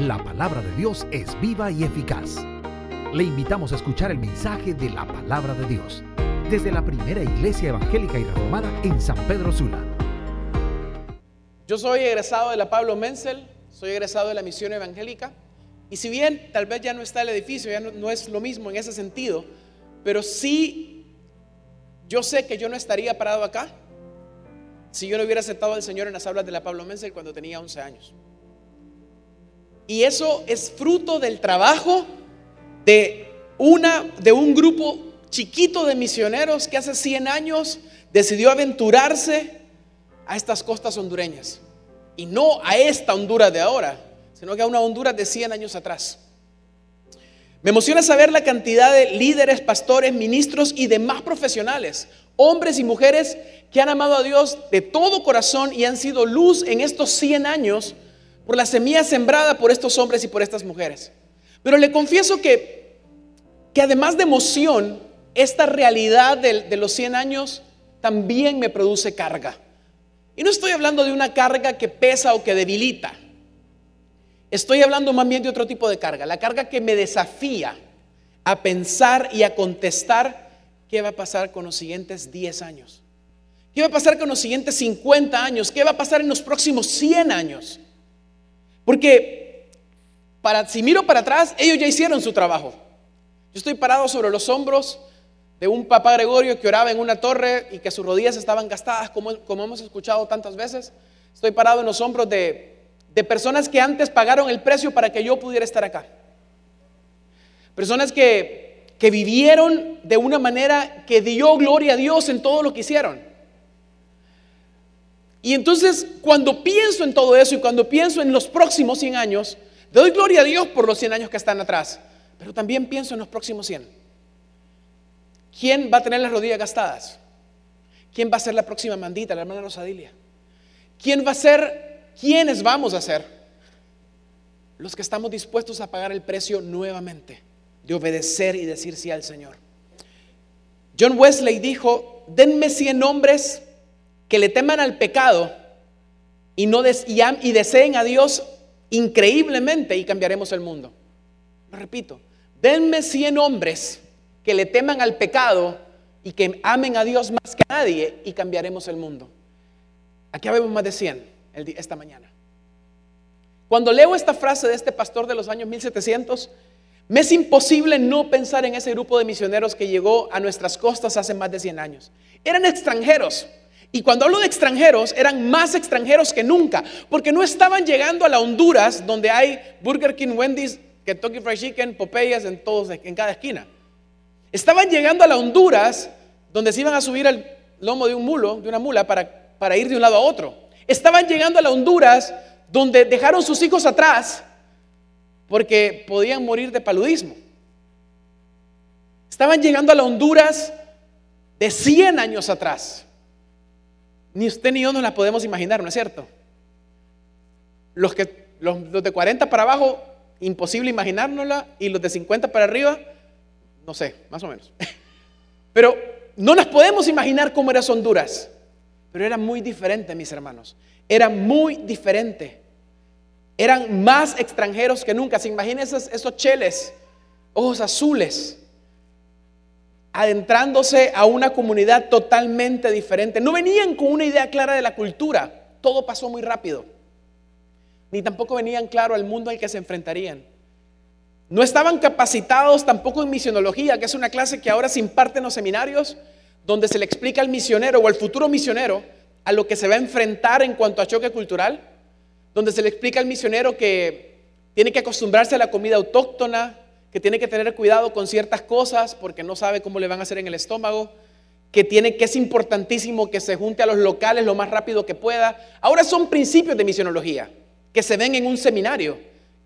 La palabra de Dios es viva y eficaz. Le invitamos a escuchar el mensaje de la palabra de Dios desde la primera iglesia evangélica y reformada en San Pedro Sula. Yo soy egresado de la Pablo Menzel, soy egresado de la misión evangélica. Y si bien tal vez ya no está el edificio, ya no, es lo mismo en ese sentido, pero sí yo sé que yo no estaría parado acá si yo no hubiera aceptado al Señor en las aulas de la Pablo Menzel cuando tenía 11 años. Y eso es fruto del trabajo de, una, de un grupo chiquito de misioneros que hace 100 años decidió aventurarse a estas costas hondureñas. Y no a esta Honduras de ahora, sino que a una Honduras de 100 años atrás. Me emociona saber la cantidad de líderes, pastores, ministros y demás profesionales, hombres y mujeres que han amado a Dios de todo corazón y han sido luz en estos 100 años por la semilla sembrada por estos hombres y por estas mujeres. Pero le confieso que, que además de emoción, esta realidad de, de los 100 años también me produce carga. Y no estoy hablando de una carga que pesa o que debilita. Estoy hablando más bien de otro tipo de carga, la carga que me desafía a pensar y a contestar qué va a pasar con los siguientes 10 años. ¿Qué va a pasar con los siguientes 50 años? ¿Qué va a pasar en los próximos 100 años? Porque si miro para atrás, ellos ya hicieron su trabajo. Yo estoy parado sobre los hombros de un papá Gregorio que oraba en una torre y que sus rodillas estaban gastadas, como, como hemos escuchado tantas veces. Estoy parado en los hombros de, de personas que antes pagaron el precio para que yo pudiera estar acá. Personas que, que vivieron de una manera que dio gloria a Dios en todo lo que hicieron. Y entonces cuando pienso en todo eso y cuando pienso en los próximos 100 años, doy gloria a Dios por los 100 años que están atrás, pero también pienso en los próximos 100. ¿Quién va a tener las rodillas gastadas? ¿Quién va a ser la próxima mandita, la hermana Rosadilia? ¿Quién va a ser, quiénes vamos a ser? Los que estamos dispuestos a pagar el precio nuevamente de obedecer y decir sí al Señor. John Wesley dijo, denme 100 hombres que le teman al pecado y, no y, deseen a Dios increíblemente y cambiaremos el mundo. Repito, denme 100 hombres que le teman al pecado y que amen a Dios más que a nadie y cambiaremos el mundo. Aquí habemos más de 100 el, esta mañana. Cuando leo esta frase de este pastor de los años 1700, me es imposible no pensar en ese grupo de misioneros que llegó a nuestras costas hace más de 100 años. Eran extranjeros, y cuando hablo de extranjeros, eran más extranjeros que nunca, porque no estaban llegando a la Honduras, donde hay Burger King, Wendy's, Kentucky Fried Chicken, Popeyes en, todos, en cada esquina. Estaban llegando a la Honduras, donde se iban a subir al lomo de un mulo, de una mula, para, para ir de un lado a otro. Estaban llegando a la Honduras, donde dejaron sus hijos atrás, porque podían morir de paludismo. Estaban llegando a la Honduras de 100 años atrás. Ni usted ni yo nos la podemos imaginar, ¿no es cierto? Los, que, los, de 40 para abajo, imposible imaginárnosla, y los de 50 para arriba, no sé, más o menos. Pero no nos podemos imaginar cómo era Honduras, pero era muy diferente, mis hermanos. Era muy diferente. Eran más extranjeros que nunca. Se imaginen esos, esos cheles, ojos azules, adentrándose a una comunidad totalmente diferente. No venían con una idea clara de la cultura, todo pasó muy rápido. Ni tampoco venían claro al mundo al que se enfrentarían. No estaban capacitados tampoco en misionología, que es una clase que ahora se imparte en los seminarios, donde se le explica al misionero o al futuro misionero a lo que se va a enfrentar en cuanto a choque cultural, donde se le explica al misionero que tiene que acostumbrarse a la comida autóctona, que tiene que tener cuidado con ciertas cosas porque no sabe cómo le van a hacer en el estómago, que tiene que es importantísimo que se junte a los locales lo más rápido que pueda. Ahora son principios de misionología que se ven en un seminario.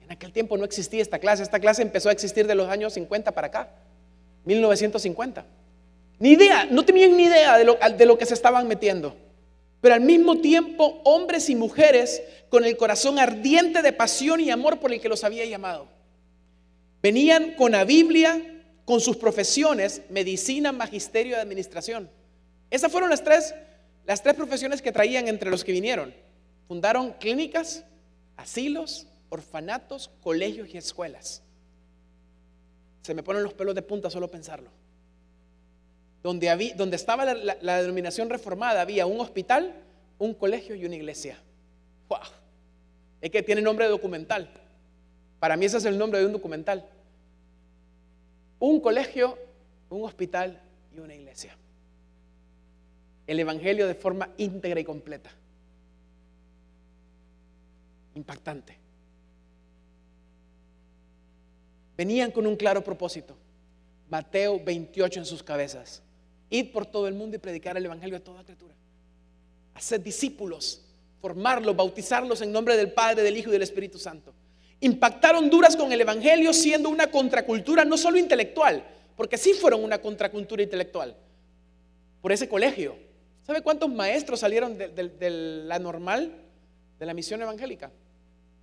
En aquel tiempo no existía esta clase, esta clase empezó a existir de los años 50 para acá, 1950. Ni idea, no tenían ni idea de lo, de lo que se estaban metiendo. Pero al mismo tiempo, hombres y mujeres con el corazón ardiente de pasión y amor por el que los había llamado. Venían con la Biblia, con sus profesiones, medicina, magisterio y administración. Esas fueron las tres, las tres profesiones que traían entre los que vinieron. Fundaron clínicas, asilos, orfanatos, colegios y escuelas. Se me ponen los pelos de punta solo pensarlo. Donde, había, donde estaba la, denominación reformada había un hospital, un colegio y una iglesia. ¡Wow! Es que tiene nombre documental. Para mí ese es el nombre de un documental. Un colegio, un hospital y una iglesia. El Evangelio de forma íntegra y completa. Impactante. Venían con un claro propósito. Mateo 28 en sus cabezas. Ir por todo el mundo y predicar el Evangelio a toda criatura. Hacer discípulos, formarlos, bautizarlos en nombre del Padre, del Hijo y del Espíritu Santo. Impactaron duras con el Evangelio siendo una contracultura no solo intelectual, porque sí fueron una contracultura intelectual, por ese colegio. ¿Sabe cuántos maestros salieron de, la normal, de la misión evangélica?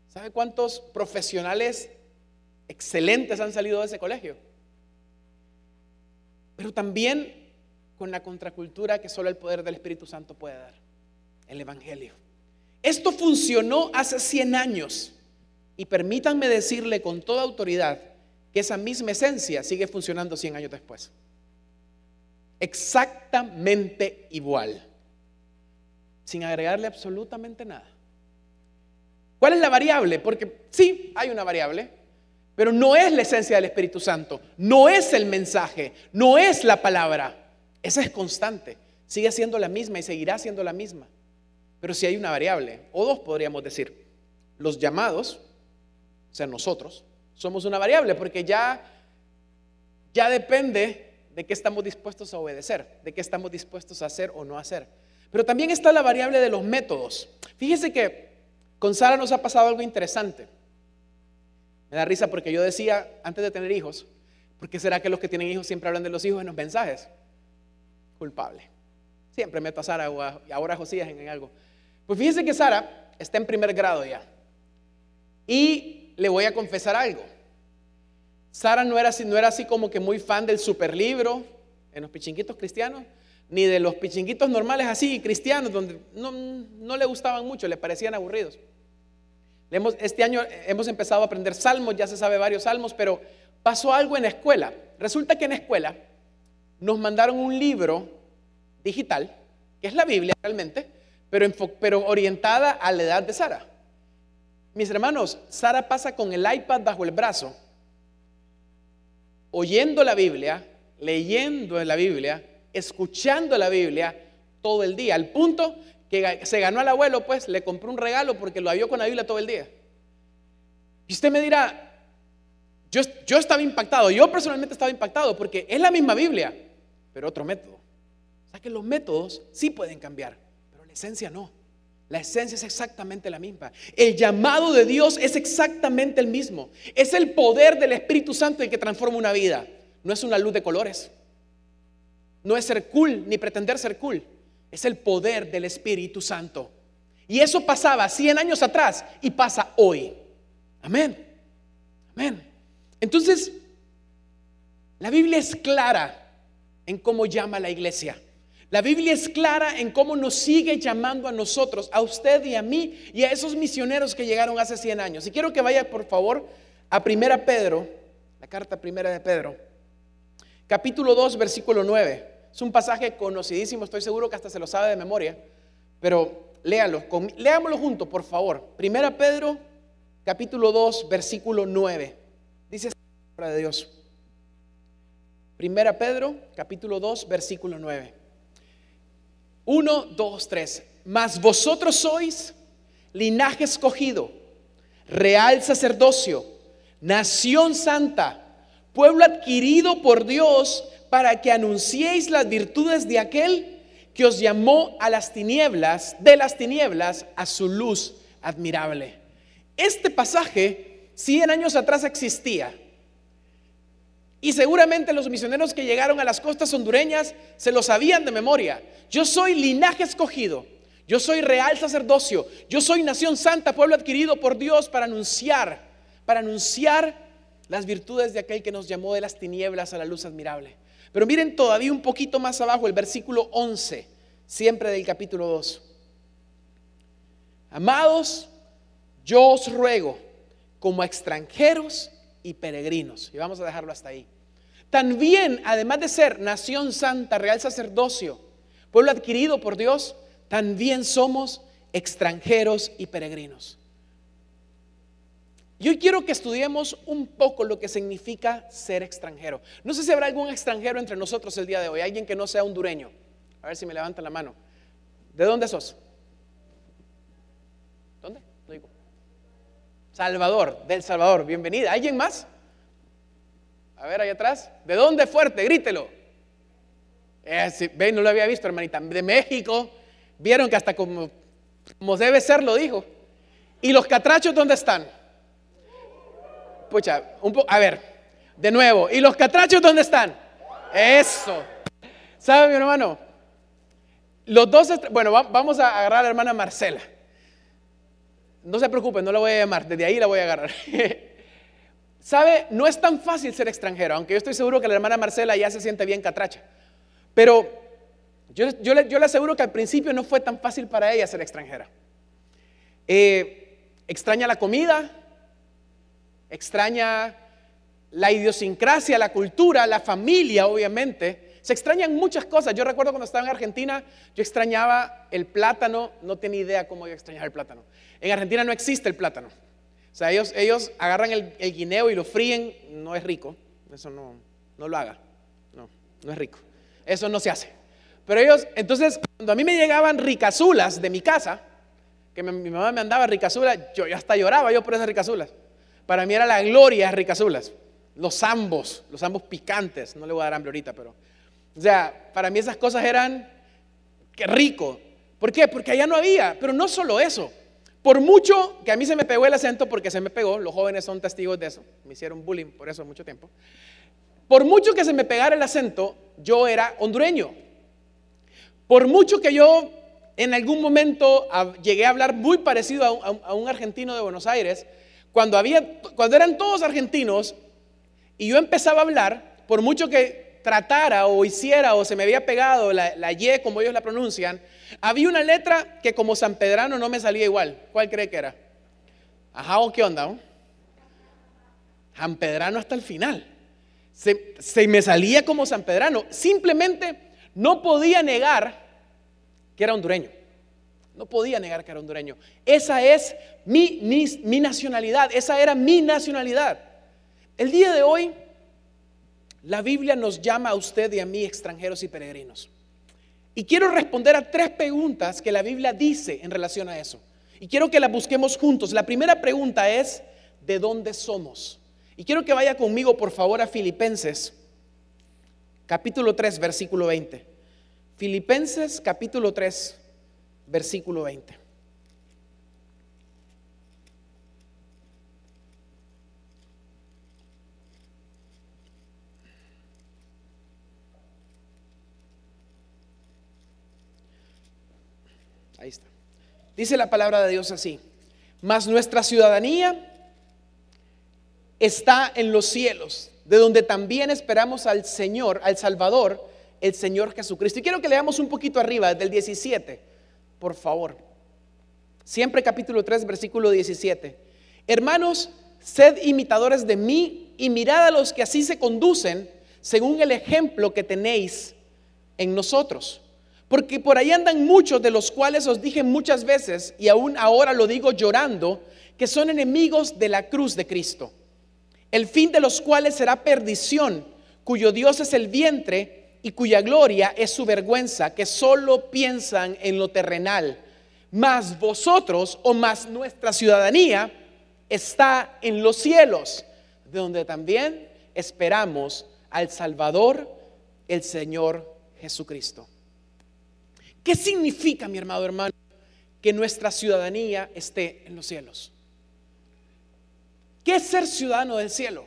¿Sabe cuántos profesionales excelentes han salido de ese colegio? Pero también con la contracultura que solo el poder del Espíritu Santo puede dar, el Evangelio. Esto funcionó hace 100 años y permítanme decirle con toda autoridad que esa misma esencia sigue funcionando 100 años después. Exactamente igual, sin agregarle absolutamente nada. ¿Cuál es la variable? Porque sí, hay una variable, pero no es la esencia del Espíritu Santo, no es el mensaje, no es la palabra. Esa es constante, sigue siendo la misma y seguirá siendo la misma. Pero si hay una variable, o dos podríamos decir, los llamados, sea, nosotros, somos una variable porque ya, ya depende de qué estamos dispuestos a obedecer, de qué estamos dispuestos a hacer o no hacer. Pero también está la variable de los métodos. Fíjese que con Sara nos ha pasado algo interesante. Me da risa porque yo decía, antes de tener hijos, ¿por qué será que los que tienen hijos siempre hablan de los hijos en los mensajes? culpable. Siempre meto a Sara o ahora a Josías en algo. Pues fíjense que Sara está en primer grado ya. Y le voy a confesar algo. Sara no era así, no era así como que muy fan del superlibro en los pichinguitos cristianos, ni de los pichinguitos normales así cristianos, donde no, no le gustaban mucho, le parecían aburridos. Este año hemos empezado a aprender salmos, ya se sabe varios salmos, pero pasó algo en la escuela. Resulta que en la escuela nos mandaron un libro digital, que es la Biblia realmente, pero, pero orientada a la edad de Sara. Mis hermanos, Sara pasa con el iPad bajo el brazo, oyendo la Biblia, leyendo la Biblia, escuchando la Biblia todo el día, al punto que se ganó al abuelo, pues le compró un regalo porque lo vio con la Biblia todo el día. Y usted me dirá, yo, yo estaba impactado, yo personalmente estaba impactado porque es la misma Biblia, pero otro método. O sea que los métodos sí pueden cambiar, pero la esencia no. La esencia es exactamente la misma. El llamado de Dios es exactamente el mismo. Es el poder del Espíritu Santo el que transforma una vida. No es una luz de colores. No es ser cool ni pretender ser cool. Es el poder del Espíritu Santo. Y eso pasaba 100 años atrás y pasa hoy. Amén. Amén. Entonces, la Biblia es clara en cómo llama a la iglesia. La Biblia es clara en cómo nos sigue llamando a nosotros, a usted y a mí y a esos misioneros que llegaron hace 100 años. Y quiero que vaya, por favor, a Primera Pedro, la carta Primera de Pedro, capítulo 2, versículo 9. Es un pasaje conocidísimo, estoy seguro que hasta se lo sabe de memoria, pero léalo, leámoslo juntos, por favor. Primera Pedro, capítulo 2, versículo 9. Dice la palabra de Dios. Primera Pedro, capítulo 2, versículo 9. 1, 2, 3. Mas vosotros sois linaje escogido, real sacerdocio, nación santa, pueblo adquirido por Dios para que anunciéis las virtudes de aquel que os llamó a las tinieblas, de las tinieblas a su luz admirable. Este pasaje 100 años atrás existía y seguramente los misioneros que llegaron a las costas hondureñas se lo sabían de memoria. Yo soy linaje escogido. Yo soy real sacerdocio. Yo soy nación santa, pueblo adquirido por Dios para anunciar, para anunciar las virtudes de aquel que nos llamó de las tinieblas a la luz admirable. Pero miren todavía un poquito más abajo el versículo 11, siempre del capítulo 2. Amados, yo os ruego como extranjeros y peregrinos. Y vamos a dejarlo hasta ahí. También, además de ser nación santa, real sacerdocio, pueblo adquirido por Dios, también somos extranjeros y peregrinos. Yo quiero que estudiemos un poco lo que significa ser extranjero. No sé si habrá algún extranjero entre nosotros el día de hoy, alguien que no sea hondureño. A ver si me levantan la mano. ¿De dónde sos? ¿Dónde? No digo. Salvador, del Salvador. Bienvenida. ¿Alguien más? A ver, ahí atrás. ¿De dónde fuerte? Grítelo. Eh, ven, no lo había visto, hermanita. De México. Vieron que hasta como, debe ser lo dijo. ¿Y los catrachos dónde están? Pucha, un a ver, de nuevo. ¿Y los catrachos dónde están? Eso. ¿Sabe, mi hermano? Los dos, bueno, vamos a agarrar a la hermana Marcela. No se preocupen, no la voy a llamar, desde ahí la voy a agarrar. ¿Sabe? No es tan fácil ser extranjero, aunque yo estoy seguro que la hermana Marcela ya se siente bien catracha. Pero yo, yo, le, aseguro que al principio no fue tan fácil para ella ser extranjera. Eh, extraña la comida, extraña la idiosincrasia, la cultura, la familia, obviamente. Se extrañan muchas cosas. Yo recuerdo cuando estaba en Argentina, yo extrañaba el plátano, no tenía idea cómo iba a extrañar el plátano. En Argentina no existe el plátano. O sea, ellos, ellos agarran el, guineo y lo fríen, no es rico. Eso no, no lo haga. No, no es rico. Eso no se hace. Pero ellos, entonces, cuando a mí me llegaban ricazulas de mi casa, que mi, mamá me andaba ricazulas, yo hasta lloraba yo por esas ricazulas. Para mí era la gloria ricazulas. Los ambos, los ambos picantes. No le voy a dar hambre ahorita, pero. O sea, para mí esas cosas eran. ¡Qué rico! ¿Por qué? Porque allá no había. Pero no solo eso. Por mucho que a mí se me pegó el acento, porque se me pegó, los jóvenes son testigos de eso. Me hicieron bullying por eso mucho tiempo. Por mucho que se me pegara el acento, yo era hondureño. Por mucho que yo en algún momento llegué a hablar muy parecido a un argentino de Buenos Aires, cuando, había, cuando eran todos argentinos y yo empezaba a hablar, por mucho que tratara o hiciera o se me había pegado la, la Y como ellos la pronuncian, había una letra que como San Pedrano no me salía igual. ¿Cuál cree que era? Ajá, ¿o qué onda? San Pedrano hasta el final. Se, se, me salía como San Pedrano. Simplemente no podía negar que era hondureño. No podía negar que era hondureño. Esa es mi, mi, nacionalidad, esa era mi nacionalidad. El día de hoy, la Biblia nos llama a usted y a mí extranjeros y peregrinos. Y quiero responder a tres preguntas que la Biblia dice en relación a eso. Y quiero que las busquemos juntos. La primera pregunta es, ¿de dónde somos? Y quiero que vaya conmigo, por favor, a Filipenses, capítulo 3, versículo 20. Filipenses, capítulo 3, versículo 20. Dice la palabra de Dios así. Mas nuestra ciudadanía está en los cielos, de donde también esperamos al Señor, al Salvador, el Señor Jesucristo. Y quiero que leamos un poquito arriba, del 17 por favor. Siempre capítulo 3, versículo 17. Hermanos, sed imitadores de mí y mirad a los que así se conducen según el ejemplo que tenéis en nosotros. Porque por ahí andan muchos de los cuales os dije muchas veces, y aún ahora lo digo llorando, que son enemigos de la cruz de Cristo. El fin de los cuales será perdición, cuyo Dios es el vientre y cuya gloria es su vergüenza, que solo piensan en lo terrenal. Mas vosotros o más nuestra ciudadanía está en los cielos, de donde también esperamos al Salvador, el Señor Jesucristo. ¿Qué significa, mi hermano hermano, que nuestra ciudadanía esté en los cielos? ¿Qué es ser ciudadano del cielo?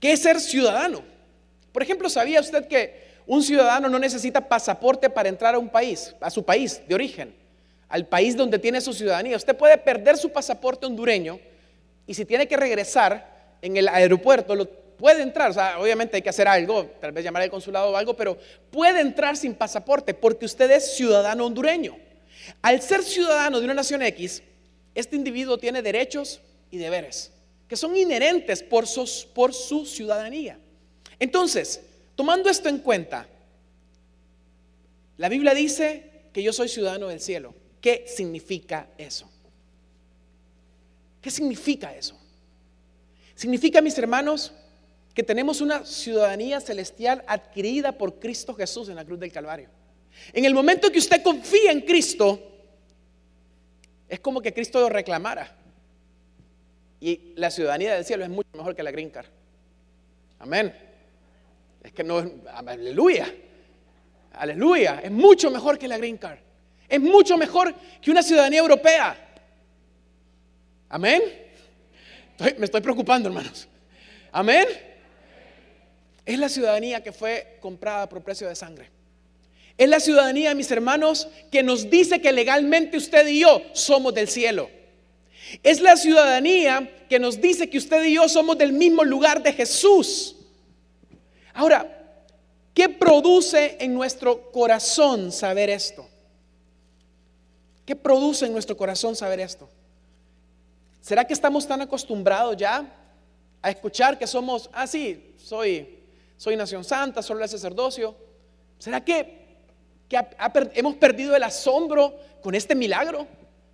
¿Qué es ser ciudadano? Por ejemplo, ¿sabía usted que un ciudadano no necesita pasaporte para entrar a un país, a su país de origen, al país donde tiene su ciudadanía? Usted puede perder su pasaporte hondureño y si tiene que regresar en el aeropuerto, lo puede entrar. O sea, obviamente hay que hacer algo, tal vez llamar al consulado o algo, pero puede entrar sin pasaporte porque usted es ciudadano hondureño. Al ser ciudadano de una nación X, este individuo tiene derechos y deberes que son inherentes por, por su ciudadanía. Entonces, tomando esto en cuenta, la Biblia dice que yo soy ciudadano del cielo. ¿Qué significa eso? ¿Qué significa eso? Significa, mis hermanos, que tenemos una ciudadanía celestial adquirida por Cristo Jesús en la cruz del Calvario. En el momento que usted confía en Cristo, es como que Cristo lo reclamara. Y la ciudadanía del cielo es mucho mejor que la green card. Amén. Es que no, aleluya. Aleluya. Es mucho mejor que la green card. Es mucho mejor que una ciudadanía europea. Amén. me estoy preocupando, hermanos. Amén. Es la ciudadanía que fue comprada por precio de sangre. Es la ciudadanía, mis hermanos, que nos dice que legalmente usted y yo somos del cielo. Es la ciudadanía que nos dice que usted y yo somos del mismo lugar de Jesús. Ahora, ¿qué produce en nuestro corazón saber esto? ¿Qué produce en nuestro corazón saber esto? ¿Será que estamos tan acostumbrados ya a escuchar que somos, ah, sí, soy, soy nación santa, soy el sacerdocio? ¿Será que, hemos perdido el asombro con este milagro?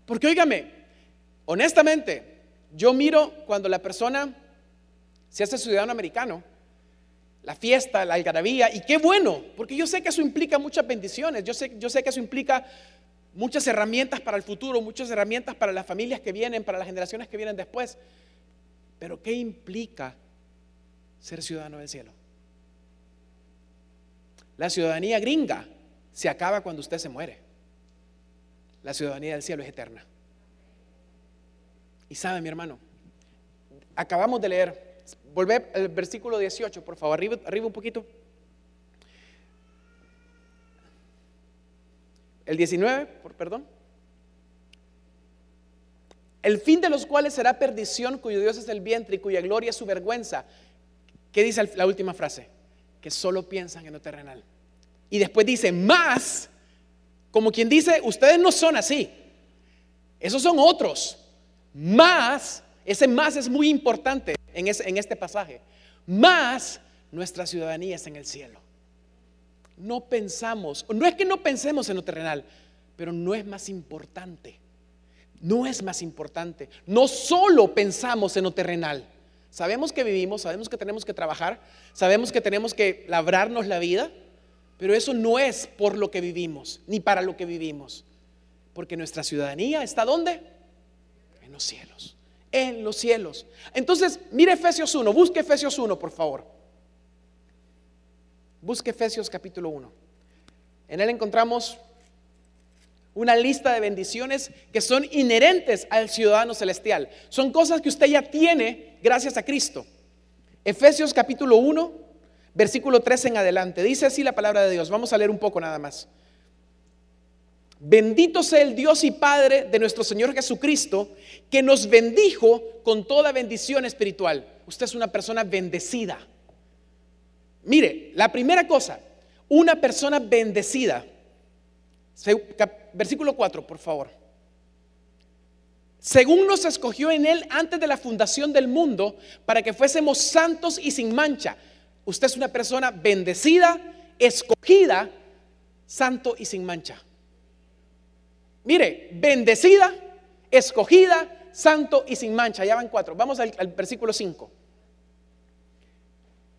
Porque óigame, honestamente, yo miro cuando la persona se hace ciudadano americano, la fiesta, la algarabía, y qué bueno, porque yo sé que eso implica muchas bendiciones, yo sé que eso implica muchas herramientas para el futuro, muchas herramientas para las familias que vienen, para las generaciones que vienen después. Pero ¿qué implica ser ciudadano del cielo? La ciudadanía gringa se acaba cuando usted se muere. La ciudadanía del cielo es eterna. Y sabe, mi hermano, acabamos de leer, volver al versículo 18, por favor, arriba, arriba un poquito. El 19, por perdón. El fin de los cuales será perdición, cuyo Dios es el vientre y cuya gloria es su vergüenza. ¿Qué dice la última frase? Que solo piensan en lo terrenal. Y después dice, más, como quien dice, ustedes no son así. Esos son otros. Más, ese más es muy importante en, en este pasaje. Más nuestra ciudadanía es en el cielo no pensamos, no es que no pensemos en lo terrenal, pero no es más importante. No es más importante. No solo pensamos en lo terrenal. Sabemos que vivimos, sabemos que tenemos que trabajar, sabemos que tenemos que labrarnos la vida, pero eso no es por lo que vivimos, ni para lo que vivimos. Porque nuestra ciudadanía está ¿dónde? En los cielos. En los cielos. Entonces, mire Efesios 1, busque Efesios 1, por favor. Busque Efesios capítulo 1. En él encontramos una lista de bendiciones que son inherentes al ciudadano celestial. Son cosas que usted ya tiene gracias a Cristo. Efesios capítulo 1, versículo 3 en adelante. Dice así la palabra de Dios. Vamos a leer un poco nada más. Bendito sea el Dios y Padre de nuestro Señor Jesucristo, que nos bendijo con toda bendición espiritual. Usted es una persona bendecida. Mire, la primera cosa, una persona bendecida. Versículo 4, por favor. Según nos escogió en Él antes de la fundación del mundo, para que fuésemos santos y sin mancha. Usted es una persona bendecida, escogida, santo y sin mancha. Mire, bendecida, escogida, santo y sin mancha. Ya van cuatro. Vamos al, al versículo 5.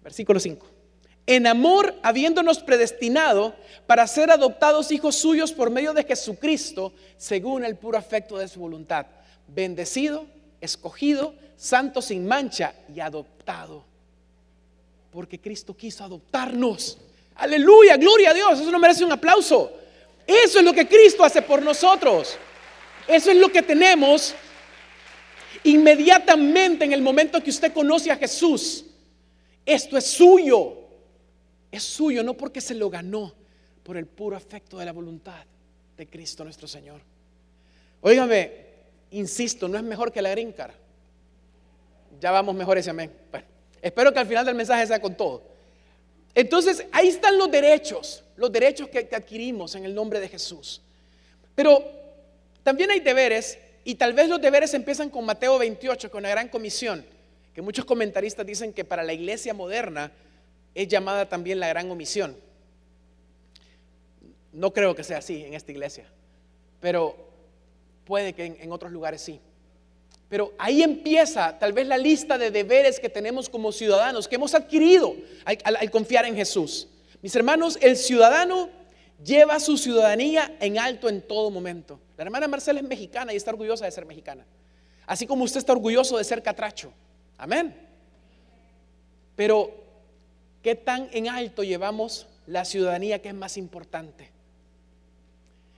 Versículo 5 en amor habiéndonos predestinado para ser adoptados hijos suyos por medio de Jesucristo, según el puro afecto de su voluntad. Bendecido, escogido, santo sin mancha y adoptado. Porque Cristo quiso adoptarnos. Aleluya, gloria a Dios. Eso no merece un aplauso. Eso es lo que Cristo hace por nosotros. Eso es lo que tenemos inmediatamente en el momento que usted conoce a Jesús. Esto es suyo es suyo no porque se lo ganó, por el puro afecto de la voluntad de Cristo nuestro Señor. Óigame, insisto, no es mejor que la green Ya vamos mejor ese amén. Bueno, espero que al final del mensaje sea con todo. Entonces, ahí están los derechos, los derechos que, que adquirimos en el nombre de Jesús. Pero también hay deberes y tal vez los deberes empiezan con Mateo 28, con la gran comisión, que muchos comentaristas dicen que para la iglesia moderna es llamada también la gran omisión. No creo que sea así en esta iglesia, pero puede que en, otros lugares sí. Pero ahí empieza tal vez la lista de deberes que tenemos como ciudadanos, que hemos adquirido al confiar en Jesús. Mis hermanos, el ciudadano lleva su ciudadanía en alto en todo momento. La hermana Marcela es mexicana y está orgullosa de ser mexicana. Así como usted está orgulloso de ser catracho. Amén. Pero, ¿qué tan en alto llevamos la ciudadanía que es más importante?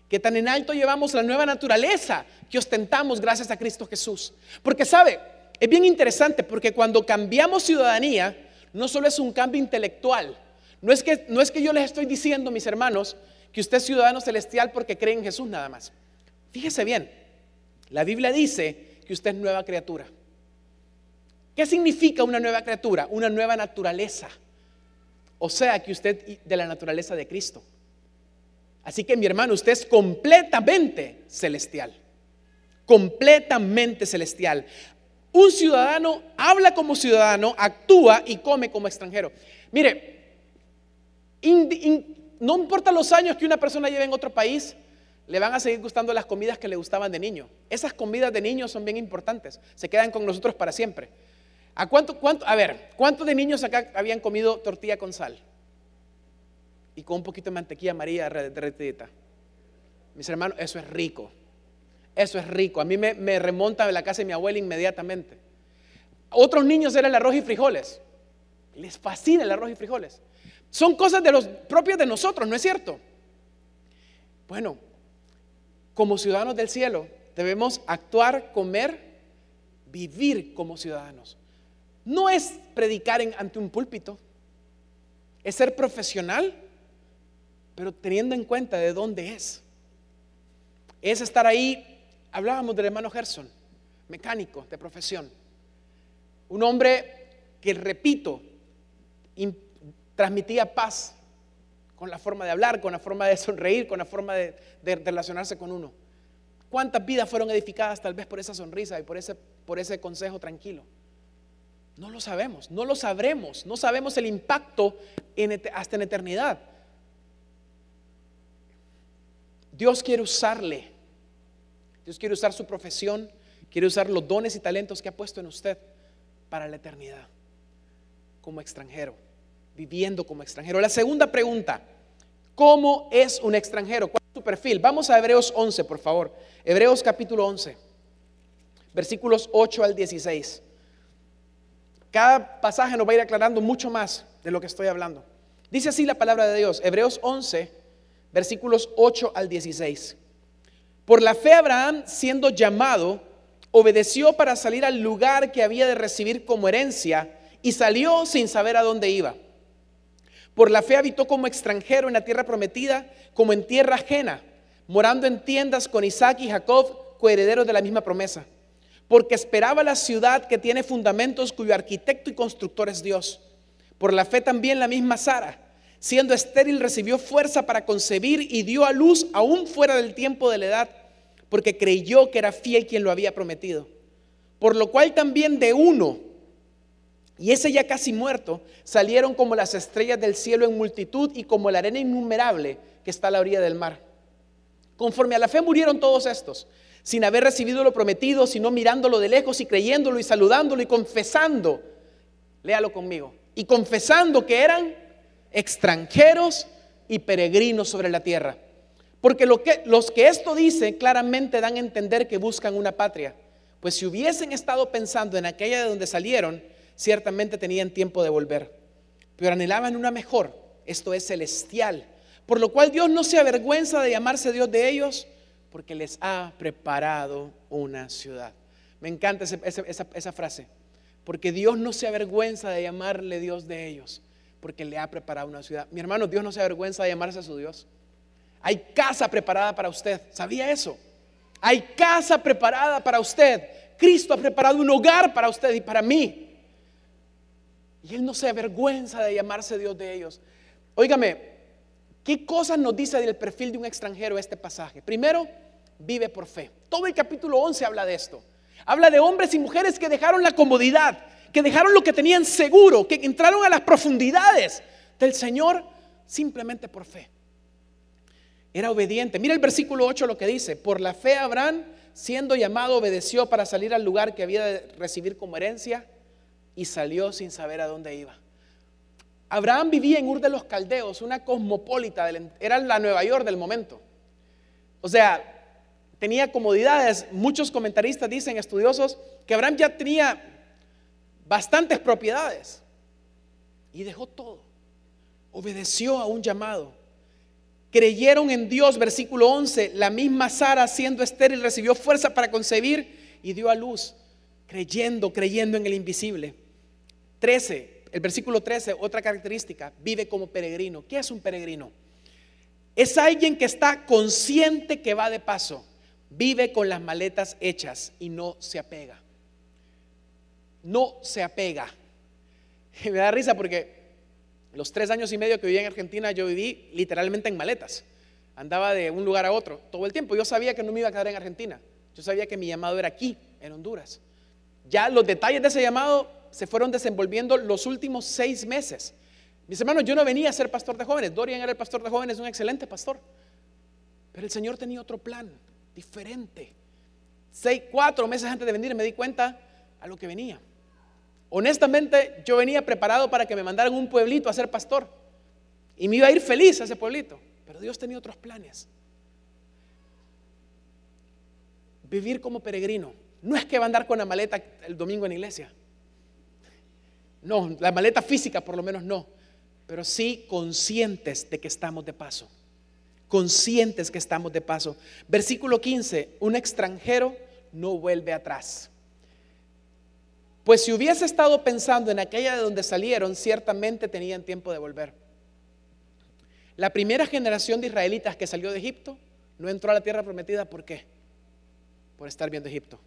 ¿Qué tan en alto llevamos la nueva naturaleza que ostentamos gracias a Cristo Jesús? Porque, ¿sabe? Es bien interesante porque cuando cambiamos ciudadanía, no solo es un cambio intelectual, no es que, no es que yo les estoy diciendo, mis hermanos, que usted es ciudadano celestial porque cree en Jesús nada más. Fíjese bien, la Biblia dice que usted es nueva criatura. ¿Qué significa una nueva criatura? Una nueva naturaleza. O sea, que usted de la naturaleza de Cristo. Así que mi hermano, usted es completamente celestial. Completamente celestial. Un ciudadano habla como ciudadano, actúa y come como extranjero. Mire, no importa los años que una persona lleve en otro país, le van a seguir gustando las comidas que le gustaban de niño. Esas comidas de niño son bien importantes, se quedan con nosotros para siempre. ¿A cuánto, cuánto, a ver, ¿cuántos de niños acá habían comido tortilla con sal? Y con un poquito de mantequilla amarilla derretida. Mis hermanos, eso es rico. Eso es rico. A mí me, me remonta a la casa de mi abuela inmediatamente. Otros niños eran el arroz y frijoles. Les fascina el arroz y frijoles. Son cosas de los propias de nosotros, ¿no es cierto? Bueno, como ciudadanos del cielo debemos actuar, comer, vivir como ciudadanos. No es predicar en, ante un púlpito, es ser profesional, pero teniendo en cuenta de dónde es. Es estar ahí, hablábamos del hermano Gerson, mecánico de profesión, un hombre que, repito, transmitía paz con la forma de hablar, con la forma de sonreír, con la forma de, relacionarse con uno. ¿Cuántas vidas fueron edificadas tal vez por esa sonrisa y por ese, por ese consejo tranquilo? No lo sabemos, no lo sabremos, no sabemos el impacto hasta en eternidad. Dios quiere usarle, Dios quiere usar su profesión, quiere usar los dones y talentos que ha puesto en usted para la eternidad como extranjero viviendo como extranjero. La segunda pregunta, ¿cómo es un extranjero? ¿Cuál es su perfil? Vamos a Hebreos 11, por favor. Hebreos capítulo 11, versículos 8 al 16. Cada pasaje nos va a ir aclarando mucho más de lo que estoy hablando. Dice así la palabra de Dios, Hebreos 11, versículos 8 al 16. Por la fe Abraham, siendo llamado, obedeció para salir al lugar que había de recibir como herencia y salió sin saber a dónde iba. Por la fe habitó como extranjero en la tierra prometida, como en tierra ajena, morando en tiendas con Isaac y Jacob, coherederos de la misma promesa. Porque esperaba la ciudad que tiene fundamentos, cuyo arquitecto y constructor es Dios. Por la fe también la misma Sara, siendo estéril, recibió fuerza para concebir y dio a luz aún fuera del tiempo de la edad, porque creyó que era fiel quien lo había prometido. Por lo cual también de uno, y ese ya casi muerto, salieron como las estrellas del cielo en multitud y como la arena innumerable que está a la orilla del mar. Conforme a la fe murieron todos estos, sin haber recibido lo prometido, sino mirándolo de lejos y creyéndolo y saludándolo y confesando, léalo conmigo, y confesando que eran extranjeros y peregrinos sobre la tierra. Porque lo que, los que esto dicen claramente dan a entender que buscan una patria. Pues si hubiesen estado pensando en aquella de donde salieron, ciertamente tenían tiempo de volver, pero anhelaban una mejor, esto es celestial, por lo cual Dios no se avergüenza de llamarse Dios de ellos, porque les ha preparado una ciudad. Me encanta esa, frase, porque Dios no se avergüenza de llamarle Dios de ellos, porque le ha preparado una ciudad. Mi hermano, Dios no se avergüenza de llamarse a su Dios. Hay casa preparada para usted, ¿sabía eso? Hay casa preparada para usted. Cristo ha preparado un hogar para usted y para mí. Y Él no se avergüenza de llamarse Dios de ellos. Óigame, ¿qué cosas nos dice del perfil de un extranjero este pasaje? Primero, vive por fe. Todo el capítulo 11 habla de esto. Habla de hombres y mujeres que dejaron la comodidad, que dejaron lo que tenían seguro, que entraron a las profundidades del Señor simplemente por fe. Era obediente. Mira el versículo 8 lo que dice. Por la fe Abraham, siendo llamado, obedeció para salir al lugar que había de recibir como herencia y salió sin saber a dónde iba. Abraham vivía en Ur de los Caldeos, una cosmopolita, era la Nueva York del momento. O sea, tenía comodidades. Muchos comentaristas dicen, estudiosos, que Abraham ya tenía bastantes propiedades y dejó todo. Obedeció a un llamado. Creyeron en Dios, versículo 11. La misma Sara, siendo estéril, recibió fuerza para concebir y dio a luz, creyendo, creyendo en el invisible. 13, el versículo 13, otra característica, vive como peregrino. ¿Qué es un peregrino? Es alguien que está consciente que va de paso, vive con las maletas hechas y no se apega. No se apega. Me da risa porque los tres años y medio que viví en Argentina yo viví literalmente en maletas. Andaba de un lugar a otro todo el tiempo. Yo sabía que no me iba a quedar en Argentina. Yo sabía que mi llamado era aquí, en Honduras. Ya los detalles de ese llamado se fueron desenvolviendo los últimos seis meses. Mis hermanos, yo no venía a ser pastor de jóvenes. Dorian era el pastor de jóvenes, un excelente pastor. Pero el Señor tenía otro plan, diferente. Seis, cuatro meses antes de venir me di cuenta a lo que venía. Honestamente, yo venía preparado para que me mandaran un pueblito a ser pastor. Y me iba a ir feliz a ese pueblito. Pero Dios tenía otros planes. Vivir como peregrino. No es que va a andar con la maleta el domingo en la iglesia. No, la maleta física por lo menos no. Pero sí conscientes de que estamos de paso. Conscientes que estamos de paso. Versículo 15. Un extranjero no vuelve atrás. Pues si hubiese estado pensando en aquella de donde salieron, ciertamente tenían tiempo de volver. La primera generación de israelitas que salió de Egipto no entró a la tierra prometida, ¿por qué? Por estar viendo Egipto.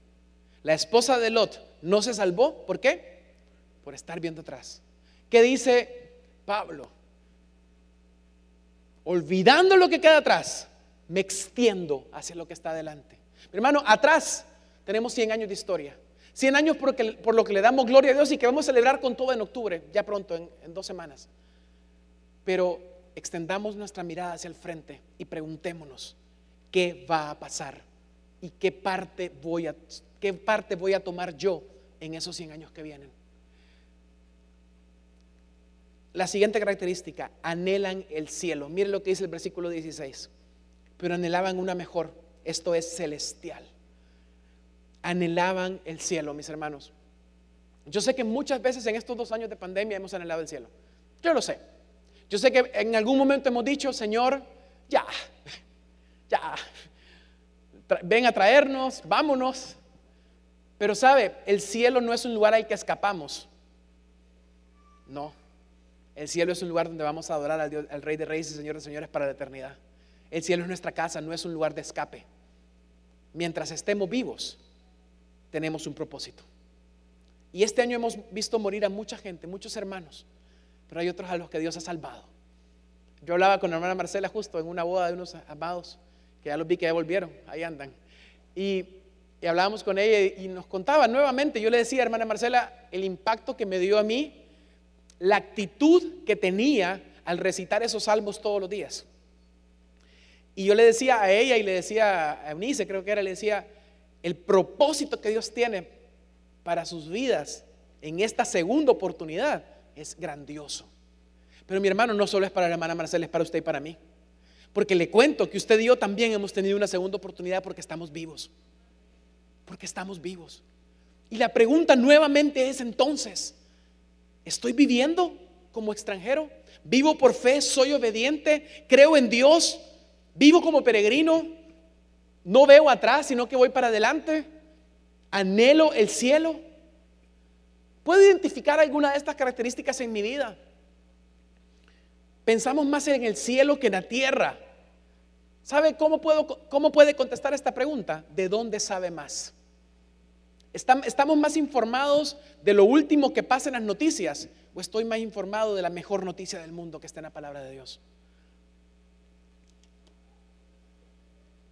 La esposa de Lot no se salvó, ¿por qué? Por estar viendo atrás. ¿Qué dice Pablo? Olvidando lo que queda atrás, me extiendo hacia lo que está adelante. Mi hermano, atrás tenemos 100 años de historia. 100 años por, lo que le damos gloria a Dios y que vamos a celebrar con todo en octubre, ya pronto, en, dos semanas. Pero extendamos nuestra mirada hacia el frente y preguntémonos, ¿qué va a pasar? ¿Y qué parte voy a, qué parte voy a tomar yo en esos 100 años que vienen? La siguiente característica, anhelan el cielo. Mire lo que dice el versículo 16. Pero anhelaban una mejor, esto es celestial anhelaban el cielo, mis hermanos. Yo sé que muchas veces en estos dos años de pandemia hemos anhelado el cielo. Yo lo sé. Yo sé que en algún momento hemos dicho, Señor, ya, ya, ven a traernos, vámonos. Pero sabe, el cielo no es un lugar al que escapamos. No. El cielo es un lugar donde vamos a adorar al, Rey de Reyes y Señor de Señores para la eternidad. El cielo es nuestra casa, no es un lugar de escape. Mientras estemos vivos, tenemos un propósito. Y este año hemos visto morir a mucha gente, muchos hermanos, pero hay otros a los que Dios ha salvado. Yo hablaba con la hermana Marcela justo en una boda de unos amados, que ya los vi que ya volvieron, ahí andan. Y, y hablábamos con ella y nos contaba nuevamente, yo le decía, hermana Marcela, el impacto que me dio a mí, la actitud que tenía al recitar esos salmos todos los días. Y yo le decía a ella y le decía a Eunice, creo que era, le decía, el propósito que Dios tiene para sus vidas en esta segunda oportunidad es grandioso. Pero mi hermano no solo es para la hermana Marcela, es para usted y para mí. Porque le cuento que usted y yo también hemos tenido una segunda oportunidad porque estamos vivos. Porque estamos vivos. Y la pregunta nuevamente es entonces, ¿estoy viviendo como extranjero? ¿Vivo por fe? ¿Soy obediente? ¿Creo en Dios? ¿Vivo como peregrino? No veo atrás, sino que voy para adelante. Anhelo el cielo. ¿Puedo identificar alguna de estas características en mi vida? Pensamos más en el cielo que en la tierra. ¿Sabe cómo, puedo, cómo puede contestar esta pregunta? ¿De dónde sabe más? ¿Estamos más informados de lo último que pasa en las noticias? ¿O estoy más informado de la mejor noticia del mundo que está en la palabra de Dios?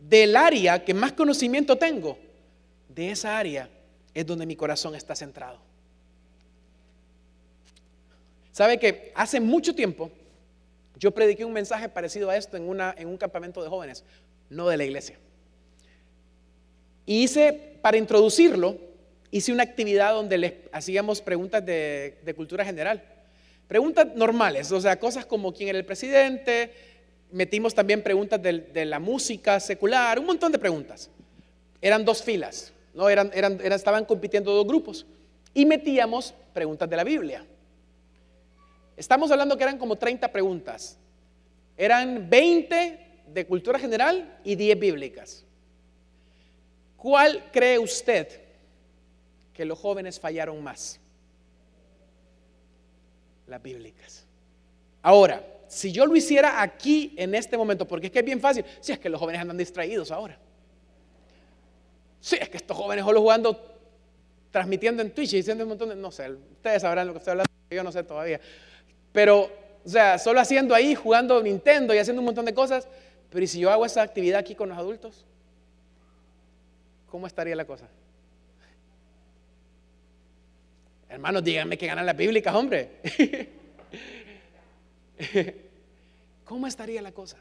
del área que más conocimiento tengo, de esa área es donde mi corazón está centrado. ¿Sabe que hace mucho tiempo yo prediqué un mensaje parecido a esto en, en un campamento de jóvenes, no de la iglesia? Y hice, para introducirlo, hice una actividad donde les hacíamos preguntas de, cultura general. Preguntas normales, o sea, cosas como quién era el presidente, metimos también preguntas de, la música secular, un montón de preguntas. Eran dos filas, ¿no? Eran, eran, estaban compitiendo dos grupos. Y metíamos preguntas de la Biblia. Estamos hablando que eran como 30 preguntas. Eran 20 de cultura general y 10 bíblicas. ¿Cuál cree usted que los jóvenes fallaron más? Las bíblicas. Ahora, si yo lo hiciera aquí en este momento, porque es que es bien fácil, si es que los jóvenes andan distraídos ahora. Si es que estos jóvenes solo jugando, transmitiendo en Twitch y diciendo un montón de, no sé, ustedes sabrán lo que estoy hablando, yo no sé todavía. Pero, o sea, solo haciendo ahí, jugando Nintendo y haciendo un montón de cosas. Pero ¿y si yo hago esa actividad aquí con los adultos? ¿cómo estaría la cosa? Hermanos, díganme que ganan las bíblicas, hombre. ¿Cómo estaría la cosa?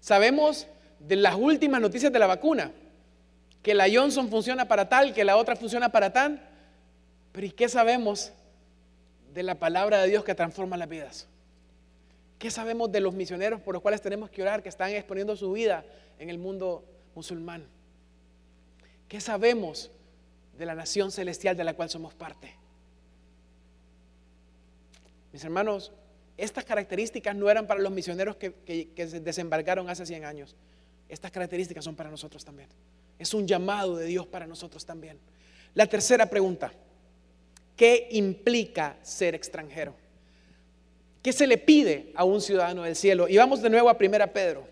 Sabemos de las últimas noticias de la vacuna, que la Johnson funciona para tal, que la otra funciona para tal, pero ¿y qué sabemos de la palabra de Dios que transforma las vidas? ¿Qué sabemos de los misioneros por los cuales tenemos que orar, que están exponiendo su vida en el mundo musulmán? ¿Qué sabemos de la nación celestial de la cual somos parte? Mis hermanos, estas características no eran para los misioneros que, se desembarcaron hace 100 años. Estas características son para nosotros también. Es un llamado de Dios para nosotros también. La tercera pregunta, ¿qué implica ser extranjero? ¿Qué se le pide a un ciudadano del cielo? Y vamos de nuevo a Primera Pedro.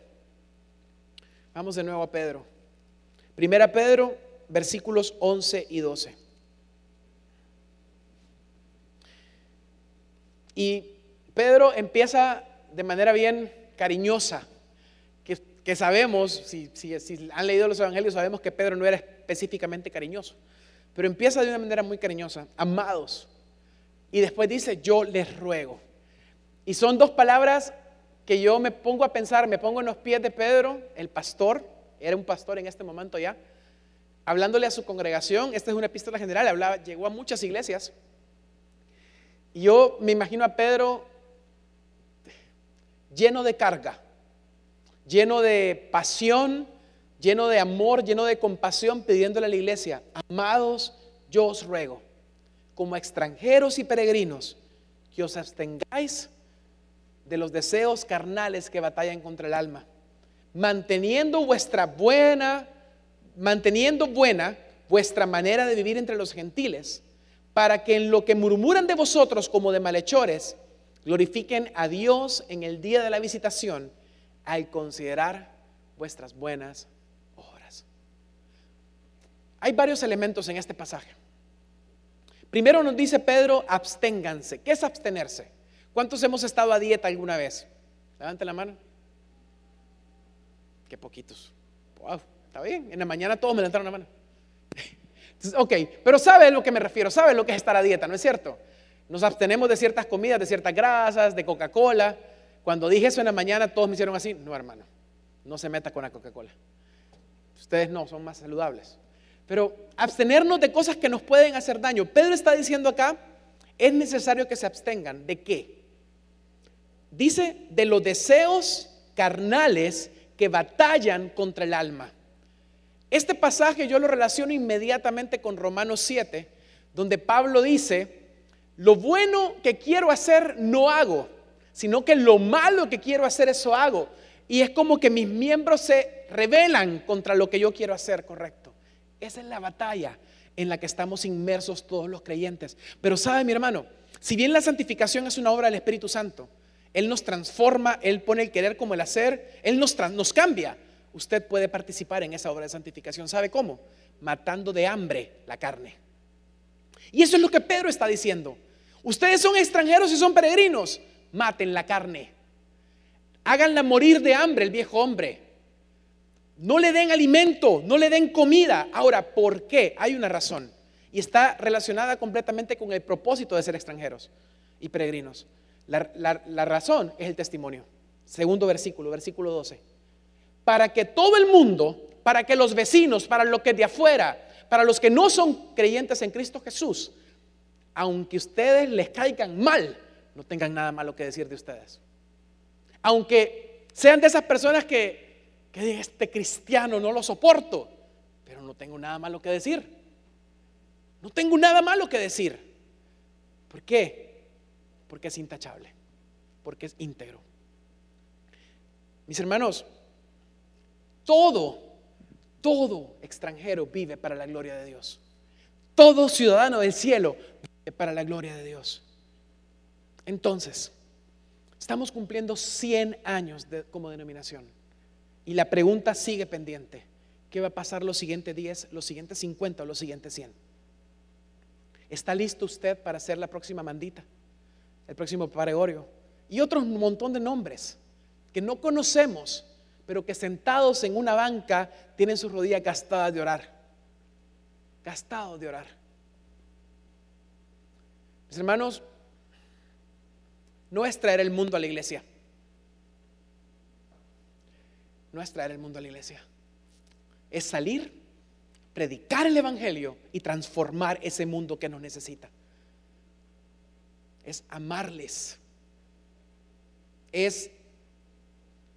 Vamos de nuevo a Pedro. Primera Pedro, versículos 11 y 12. Y Pedro empieza de manera bien cariñosa, que, sabemos, si, si, han leído los evangelios, sabemos que Pedro no era específicamente cariñoso, pero empieza de una manera muy cariñosa, amados. Y después dice, yo les ruego. Y son dos palabras que yo me pongo a pensar, me pongo en los pies de Pedro, el pastor, era un pastor en este momento ya, hablándole a su congregación, esta es una epístola general, hablaba, llegó a muchas iglesias. Y yo me imagino a Pedro lleno de carga, lleno de pasión, lleno de amor, lleno de compasión, pidiéndole a la iglesia, amados, yo os ruego, como extranjeros y peregrinos, que os abstengáis de los deseos carnales que batallan contra el alma, manteniendo vuestra buena manteniendo buena vuestra manera de vivir entre los gentiles, para que en lo que murmuran de vosotros como de malhechores, glorifiquen a Dios en el día de la visitación al considerar vuestras buenas obras. Hay varios elementos en este pasaje. Primero nos dice Pedro, absténganse. ¿Qué es abstenerse? ¿Cuántos hemos estado a dieta alguna vez? Levante la mano. Qué poquitos. Wow. Está bien, en la mañana todos me levantaron la mano. Ok, pero sabe a lo que me refiero, sabe lo que es estar a dieta, ¿no es cierto? Nos abstenemos de ciertas comidas, de ciertas grasas, de Coca-Cola. Cuando dije eso en la mañana, todos me hicieron así. No, hermano, no se meta con la Coca-Cola. Ustedes no, son más saludables. Pero abstenernos de cosas que nos pueden hacer daño. Pedro está diciendo acá, es necesario que se abstengan. ¿De qué? Dice de los deseos carnales que batallan contra el alma. Este pasaje yo lo relaciono inmediatamente con Romanos 7, donde Pablo dice, lo bueno que quiero hacer no hago, sino que lo malo que quiero hacer eso hago. Y es como que mis miembros se rebelan contra lo que yo quiero hacer, correcto. Esa es la batalla en la que estamos inmersos todos los creyentes. Pero sabe mi hermano, si bien la santificación es una obra del Espíritu Santo, Él nos transforma, Él pone el querer como el hacer, Él nos, nos cambia usted puede participar en esa obra de santificación. ¿Sabe cómo? Matando de hambre la carne. Y eso es lo que Pedro está diciendo. Ustedes son extranjeros y son peregrinos. Maten la carne. Háganla morir de hambre el viejo hombre. No le den alimento, no le den comida. Ahora, ¿por qué? Hay una razón. Y está relacionada completamente con el propósito de ser extranjeros y peregrinos. La, razón es el testimonio. Segundo versículo, versículo 12. Para que todo el mundo, para que los vecinos, para los que de afuera, para los que no son creyentes en Cristo Jesús, aunque ustedes les caigan mal, no tengan nada malo que decir de ustedes. Aunque sean de esas personas que, que este cristiano no lo soporto, pero no tengo nada malo que decir. No tengo nada malo que decir. ¿Por qué? Porque es intachable, porque es íntegro. Mis hermanos, todo, todo extranjero vive para la gloria de Dios. Todo ciudadano del cielo vive para la gloria de Dios. Entonces, estamos cumpliendo 100 años como denominación. Y la pregunta sigue pendiente. ¿Qué va a pasar los siguientes 10, los siguientes 50 o los siguientes 100? ¿Está listo usted para ser la próxima mandita? El próximo Paregorio. Y otro montón de nombres que no conocemos, pero que sentados en una banca tienen sus rodillas gastadas de orar. Gastados de orar. Mis hermanos, no es traer el mundo a la iglesia. No es traer el mundo a la iglesia. Es salir, predicar el Evangelio y transformar ese mundo que nos necesita. Es amarles. Es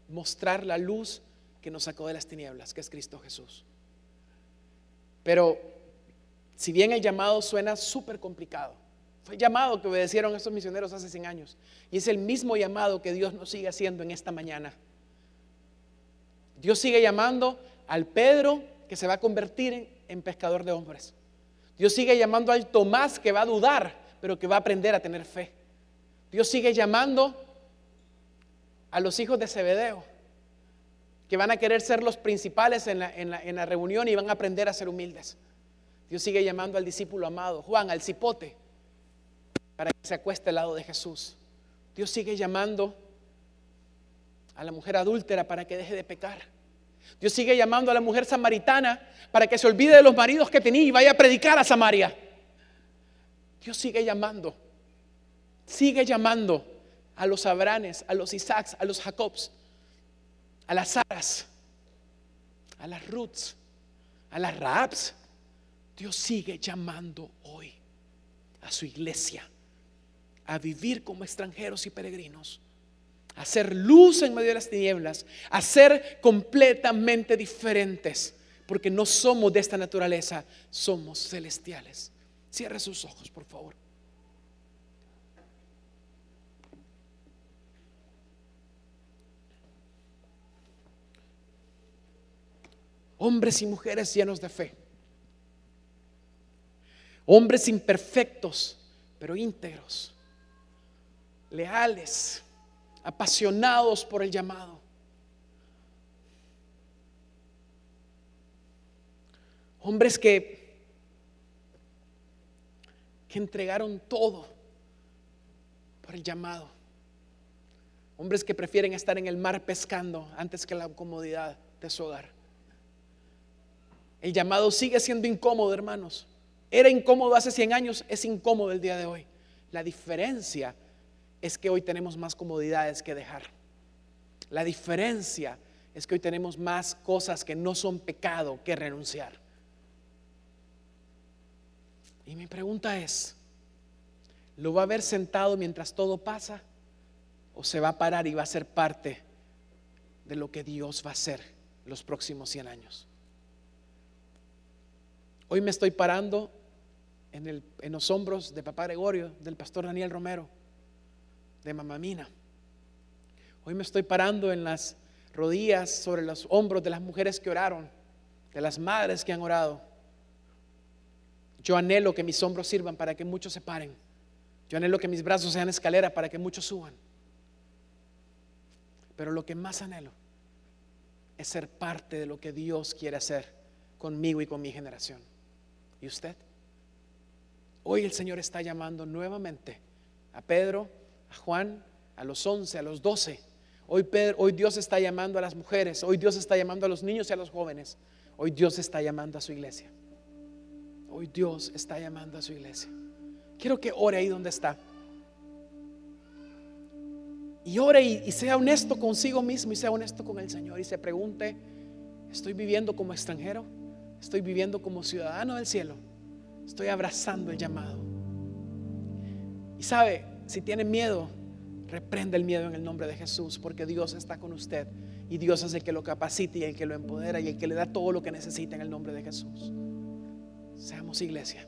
mostrar la luz que nos sacó de las tinieblas, que es Cristo Jesús. Pero si bien el llamado suena súper complicado, fue el llamado que obedecieron estos misioneros hace 100 años. Y es el mismo llamado que Dios nos sigue haciendo en esta mañana. Dios sigue llamando al Pedro que se va a convertir en, en pescador de hombres. Dios sigue llamando al Tomás que va a dudar, pero que va a aprender a tener fe. Dios sigue llamando a los hijos de Zebedeo, que van a querer ser los principales en la, reunión y van a aprender a ser humildes. Dios sigue llamando al discípulo amado, Juan, al cipote, para que se acueste al lado de Jesús. Dios sigue llamando a la mujer adúltera para que deje de pecar. Dios sigue llamando a la mujer samaritana para que se olvide de los maridos que tenía y vaya a predicar a Samaria. Dios sigue llamando, sigue llamando a los Abranes, a los Isaacs, a los Jacobs, a las Saras, a las Ruths, a las Raabs. Dios sigue llamando hoy a su iglesia a vivir como extranjeros y peregrinos, a ser luz en medio de las tinieblas, a ser completamente diferentes, porque no somos de esta naturaleza, somos celestiales. Cierre sus ojos, por favor. Hombres y mujeres llenos de fe, hombres imperfectos, pero íntegros, leales, apasionados por el llamado. Hombres que, que entregaron todo por el llamado. Hombres que prefieren estar en el mar pescando antes que la comodidad de su hogar. El llamado sigue siendo incómodo, hermanos. Era incómodo hace 100 años, es incómodo el día de hoy. La diferencia es que hoy tenemos más comodidades que dejar. La diferencia es que hoy tenemos más cosas que no son pecado que renunciar. Y mi pregunta es, ¿lo va a ver sentado mientras todo pasa? ¿O se va a parar y va a ser parte de lo que Dios va a hacer los próximos 100 años? Hoy me estoy parando en, los hombros de papá Gregorio, del pastor Daniel Romero, de mamá Mina. Hoy me estoy parando en las rodillas sobre los hombros de las mujeres que oraron, de las madres que han orado. Yo anhelo que mis hombros sirvan para que muchos se paren. Yo anhelo que mis brazos sean escalera para que muchos suban. Pero lo que más anhelo es ser parte de lo que Dios quiere hacer conmigo y con mi generación. ¿Y usted? Hoy el Señor está llamando nuevamente a Pedro, a Juan, a los once, a los doce. Hoy, Pedro, hoy Dios está llamando a las mujeres, hoy Dios está llamando a los niños y a los jóvenes, hoy Dios está llamando a su iglesia. Hoy Dios está llamando a su iglesia. Quiero que ore ahí donde está. Y ore y, y sea honesto consigo mismo y sea honesto con el Señor y se pregunte, ¿estoy viviendo como extranjero? ¿Estoy viviendo como ciudadano del cielo? ¿Estoy abrazando el llamado? Y sabe, si tiene miedo, reprende el miedo en el nombre de Jesús, porque Dios está con usted y Dios es el que lo capacita y el que lo empodera y el que le da todo lo que necesita en el nombre de Jesús. Seamos iglesia.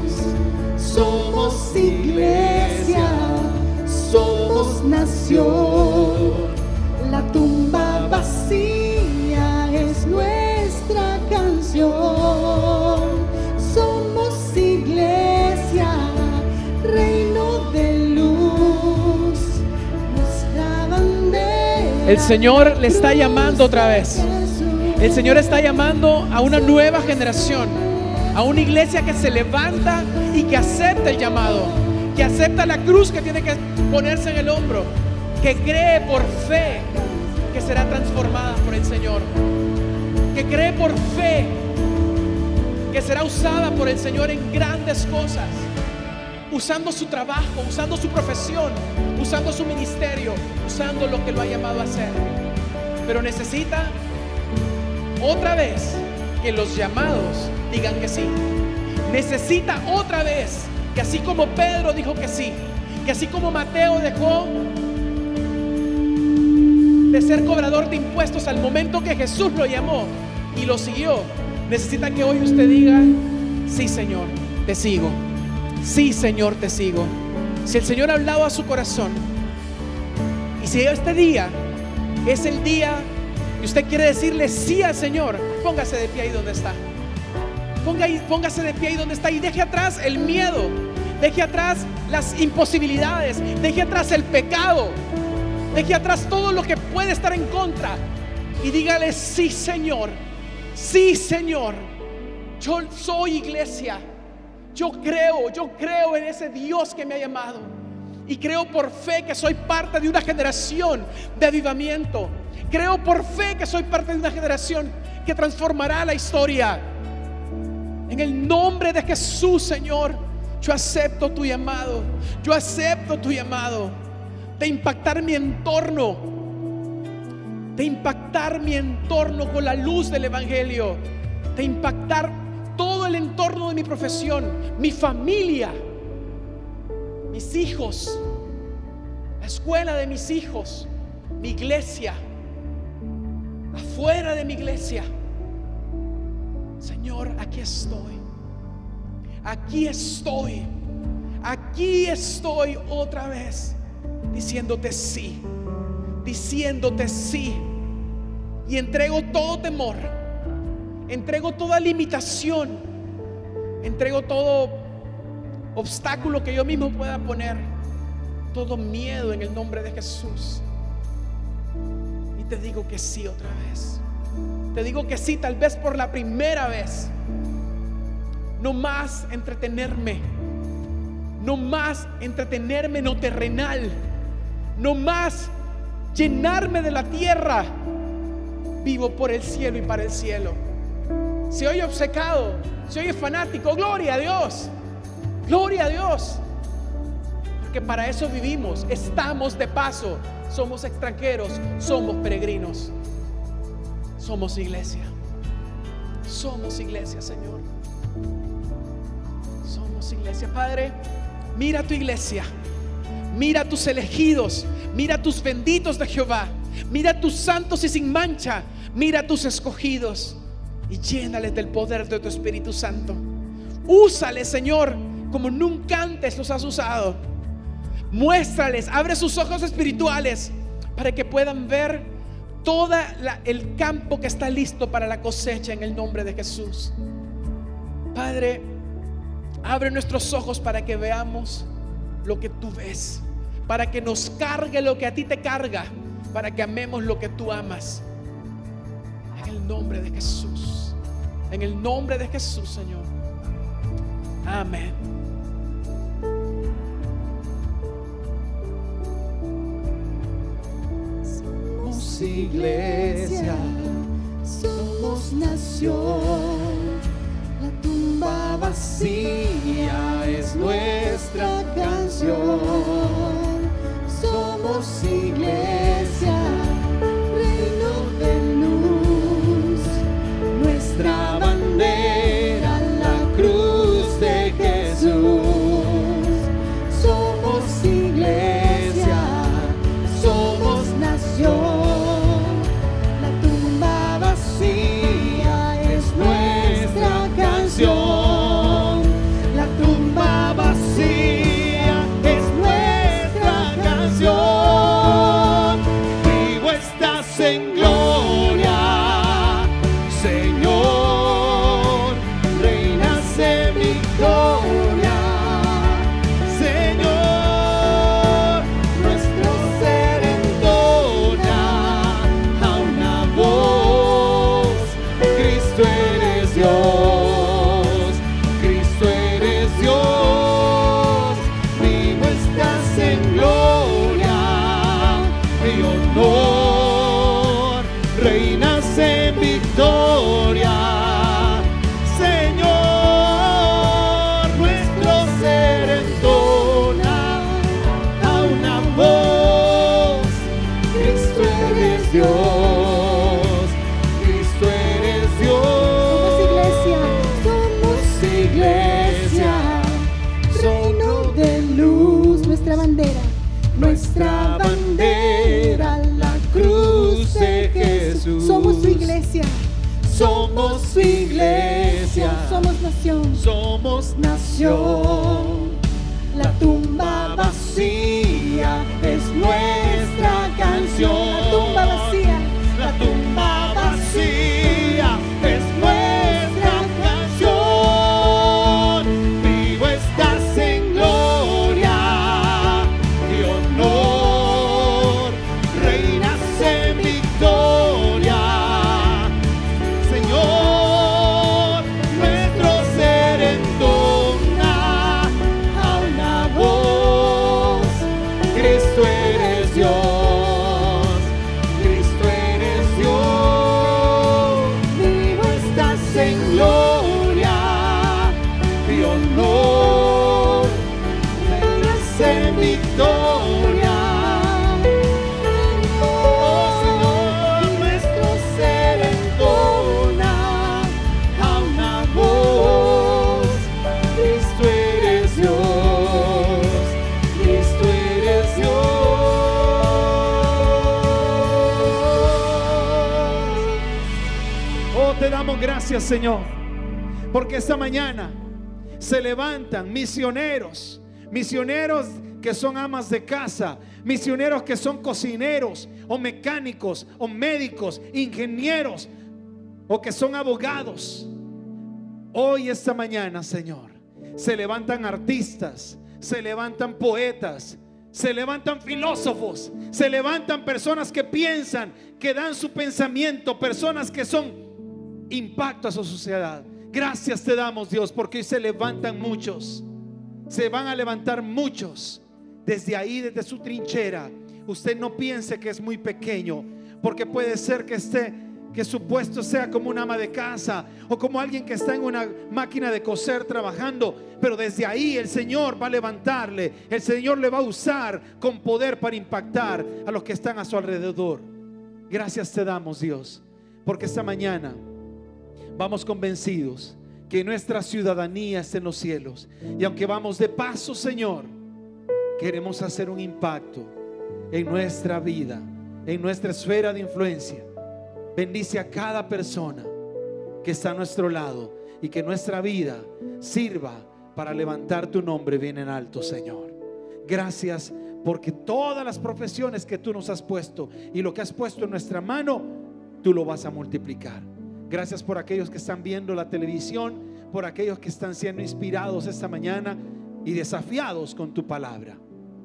El Señor le está llamando otra vez. El Señor está llamando a una nueva generación, a una iglesia que se levanta y que acepta el llamado, que acepta la cruz que tiene que ponerse en el hombro, que cree por fe que será transformada por el Señor, que cree por fe que será usada por el Señor en grandes cosas, usando su trabajo, usando su profesión, usando su ministerio, usando lo que lo ha llamado a hacer. Pero necesita otra vez que los llamados digan que sí. Necesita otra vez que así como Pedro dijo que sí, que así como Mateo dejó de ser cobrador de impuestos al momento que Jesús lo llamó y lo siguió, necesita que hoy usted diga, sí Señor, te sigo. Sí Señor, te sigo. Si el Señor ha hablado a su corazón y si este día es el día y usted quiere decirle sí al Señor, póngase de pie ahí donde está. Póngase de pie ahí donde está y deje atrás el miedo. Deje atrás las imposibilidades. Deje atrás el pecado. Deje atrás todo lo que puede estar en contra. Y dígale, sí Señor. Sí Señor. Yo soy iglesia. Yo creo, yo creo en ese Dios que me ha llamado. Y creo por fe que soy parte de una generación de avivamiento. Creo por fe que soy parte de una generación que transformará la historia. En el nombre de Jesús, Señor, yo acepto tu llamado. Yo acepto tu llamado de impactar mi entorno. De impactar mi entorno con la luz del Evangelio. De impactar todo el entorno de mi profesión, mi familia, mis hijos, la escuela de mis hijos, mi iglesia afuera de mi iglesia. Señor, aquí estoy. Aquí estoy. Aquí estoy otra vez diciéndote sí. Diciéndote sí. Y entrego todo temor. Entrego toda limitación. Entrego todo obstáculo que yo mismo pueda poner. Todo miedo en el nombre de Jesús te digo que sí otra vez. Te digo que sí, tal vez por la primera vez. No más entretenerme. No más entretenerme en terrenal. No más llenarme de la tierra. Vivo por el cielo y para el cielo. Si oye obcecado, si oye fanático, gloria a Dios. Gloria a Dios. Porque para eso vivimos. Estamos de paso somos extranjeros, somos peregrinos. Somos iglesia. Somos iglesia, Señor. Somos iglesia. Padre, mira tu iglesia. Mira tus elegidos. Mira tus benditos de Jehová. Mira tus santos y sin mancha. Mira tus escogidos. Y llénales del poder de tu Espíritu Santo. Úsale, Señor, como nunca antes los has usado Muéstrales, abre sus ojos espirituales para que puedan ver todo el campo que está listo para la cosecha en el nombre de Jesús. Padre, abre nuestros ojos para que veamos lo que tú ves, para que nos cargue lo que a ti te carga, para que amemos lo que tú amas. Nombre de Jesús, en el nombre de Jesús, Señor. Amén. iglesia, somos nación. La tumba vacía es nuestra canción. Somos iglesia, misioneros, misioneros que son amas de casa, misioneros que son cocineros o mecánicos o médicos, ingenieros o que son abogados. Hoy, esta mañana, Señor, se levantan artistas, se levantan poetas, se levantan filósofos, se levantan personas que piensan, que dan su pensamiento, personas que son impacto a su sociedad. Gracias te damos, Dios, porque hoy se levantan muchos. Se van a levantar muchos desde ahí, desde su trinchera. Usted no piense que es muy pequeño, porque puede ser que esté que su puesto sea como un ama de casa o como alguien que está en una máquina de coser trabajando, pero desde ahí el Señor va a levantarle, el Señor le va a usar con poder para impactar a los que están a su alrededor. Gracias te damos, Dios, porque esta mañana vamos convencidos que nuestra ciudadanía está en los cielos y aunque vamos de paso, Señor, queremos hacer un impacto en nuestra vida, en nuestra esfera de influencia. Bendice a cada persona que está a nuestro lado y que nuestra vida sirva para levantar tu nombre bien en alto, Señor. Gracias porque todas las profesiones que tú nos has puesto y lo que has puesto en nuestra mano, tú lo vas a multiplicar. Gracias por aquellos que están viendo la televisión, por aquellos que están siendo inspirados esta mañana y desafiados con tu palabra.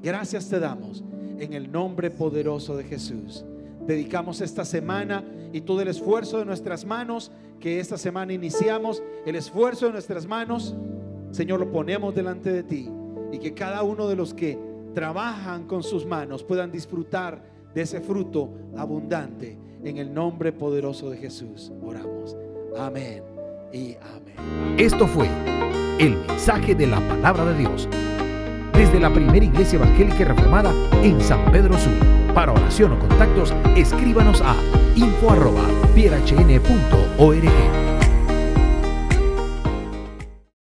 Gracias te damos en el nombre poderoso de Jesús. Dedicamos esta semana y todo el esfuerzo de nuestras manos que esta semana iniciamos, el esfuerzo de nuestras manos, Señor, lo ponemos delante de ti y que cada uno de los que trabajan con sus manos puedan disfrutar de ese fruto abundante. En el nombre poderoso de Jesús oramos. Amén y amén. Esto fue el mensaje de la palabra de Dios desde la primera iglesia evangélica reformada en San Pedro Sur. Para oración o contactos, escríbanos a info.pierhn.org.